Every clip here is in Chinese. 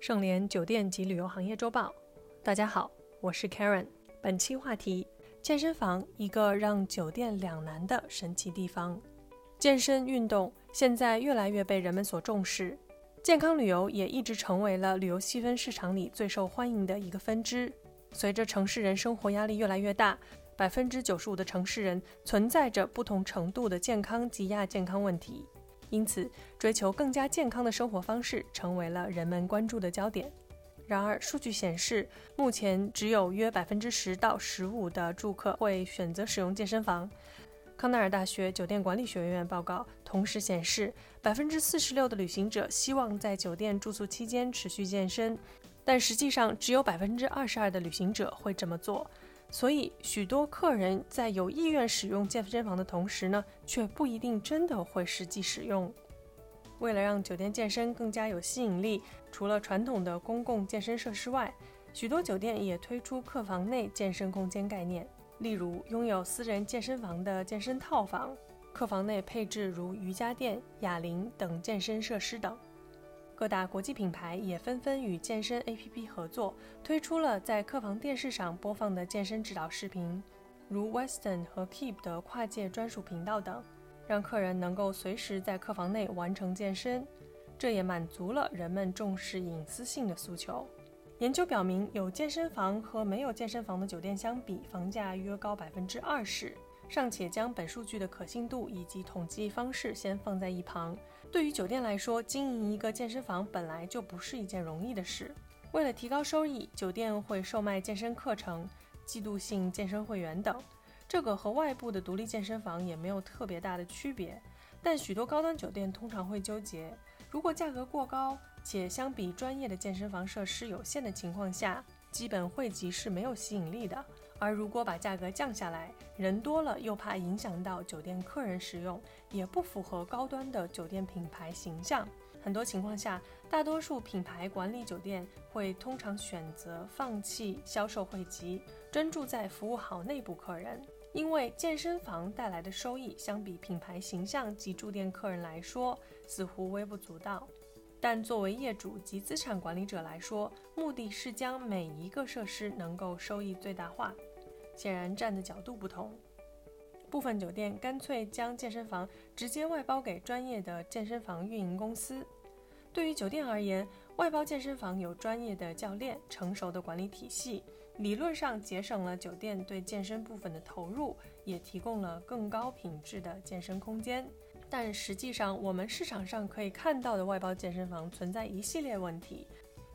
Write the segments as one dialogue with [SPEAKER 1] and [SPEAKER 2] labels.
[SPEAKER 1] 盛联酒店及旅游行业周报，大家好，我是 Karen。本期话题：健身房一个让酒店两难的神奇地方。健身运动现在越来越被人们所重视，健康旅游也一直成为了旅游细分市场里最受欢迎的一个分支。随着城市人生活压力越来越大，百分之九十五的城市人存在着不同程度的健康及亚健康问题。因此，追求更加健康的生活方式成为了人们关注的焦点。然而，数据显示，目前只有约百分之十到十五的住客会选择使用健身房。康奈尔大学酒店管理学院报告同时显示，百分之四十六的旅行者希望在酒店住宿期间持续健身，但实际上只有百分之二十二的旅行者会这么做。所以，许多客人在有意愿使用健身房的同时呢，却不一定真的会实际使用。为了让酒店健身更加有吸引力，除了传统的公共健身设施外，许多酒店也推出客房内健身空间概念。例如，拥有私人健身房的健身套房，客房内配置如瑜伽垫、哑铃等健身设施等。各大国际品牌也纷纷与健身 APP 合作，推出了在客房电视上播放的健身指导视频，如 Western 和 Keep 的跨界专属频道等，让客人能够随时在客房内完成健身。这也满足了人们重视隐私性的诉求。研究表明，有健身房和没有健身房的酒店相比，房价约高百分之二十。尚且将本数据的可信度以及统计方式先放在一旁。对于酒店来说，经营一个健身房本来就不是一件容易的事。为了提高收益，酒店会售卖健身课程、季度性健身会员等。这个和外部的独立健身房也没有特别大的区别。但许多高端酒店通常会纠结：如果价格过高，且相比专业的健身房设施有限的情况下，基本汇集是没有吸引力的。而如果把价格降下来，人多了又怕影响到酒店客人使用，也不符合高端的酒店品牌形象。很多情况下，大多数品牌管理酒店会通常选择放弃销售汇集，专注在服务好内部客人，因为健身房带来的收益相比品牌形象及住店客人来说似乎微不足道。但作为业主及资产管理者来说，目的是将每一个设施能够收益最大化。显然站的角度不同，部分酒店干脆将健身房直接外包给专业的健身房运营公司。对于酒店而言，外包健身房有专业的教练、成熟的管理体系，理论上节省了酒店对健身部分的投入，也提供了更高品质的健身空间。但实际上，我们市场上可以看到的外包健身房存在一系列问题。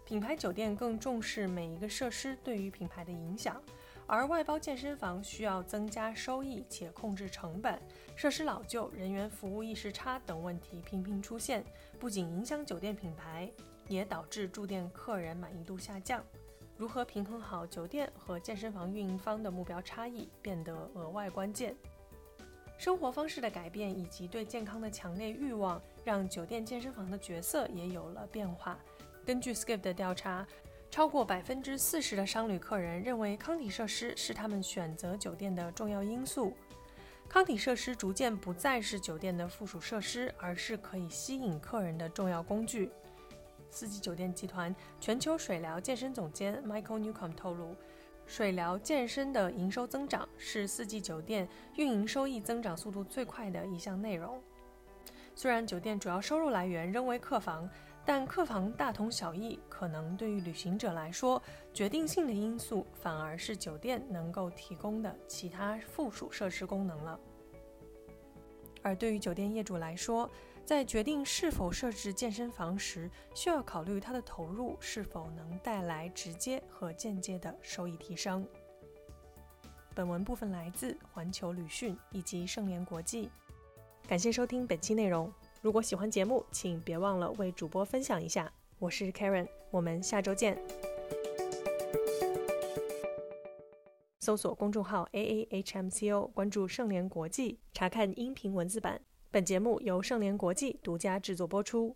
[SPEAKER 1] 品牌酒店更重视每一个设施对于品牌的影响。而外包健身房需要增加收益且控制成本，设施老旧、人员服务意识差等问题频频出现，不仅影响酒店品牌，也导致住店客人满意度下降。如何平衡好酒店和健身房运营方的目标差异，变得额外关键。生活方式的改变以及对健康的强烈欲望，让酒店健身房的角色也有了变化。根据 Skip 的调查。超过百分之四十的商旅客人认为康体设施是他们选择酒店的重要因素。康体设施逐渐不再是酒店的附属设施，而是可以吸引客人的重要工具。四季酒店集团全球水疗健身总监 Michael Newcomb 透露，水疗健身的营收增长是四季酒店运营收益增长速度最快的一项内容。虽然酒店主要收入来源仍为客房。但客房大同小异，可能对于旅行者来说，决定性的因素反而是酒店能够提供的其他附属设施功能了。而对于酒店业主来说，在决定是否设置健身房时，需要考虑它的投入是否能带来直接和间接的收益提升。本文部分来自环球旅讯以及盛联国际，感谢收听本期内容。如果喜欢节目，请别忘了为主播分享一下。我是 Karen，我们下周见。搜索公众号 A A H M C O，关注盛联国际，查看音频文字版。本节目由盛联国际独家制作播出。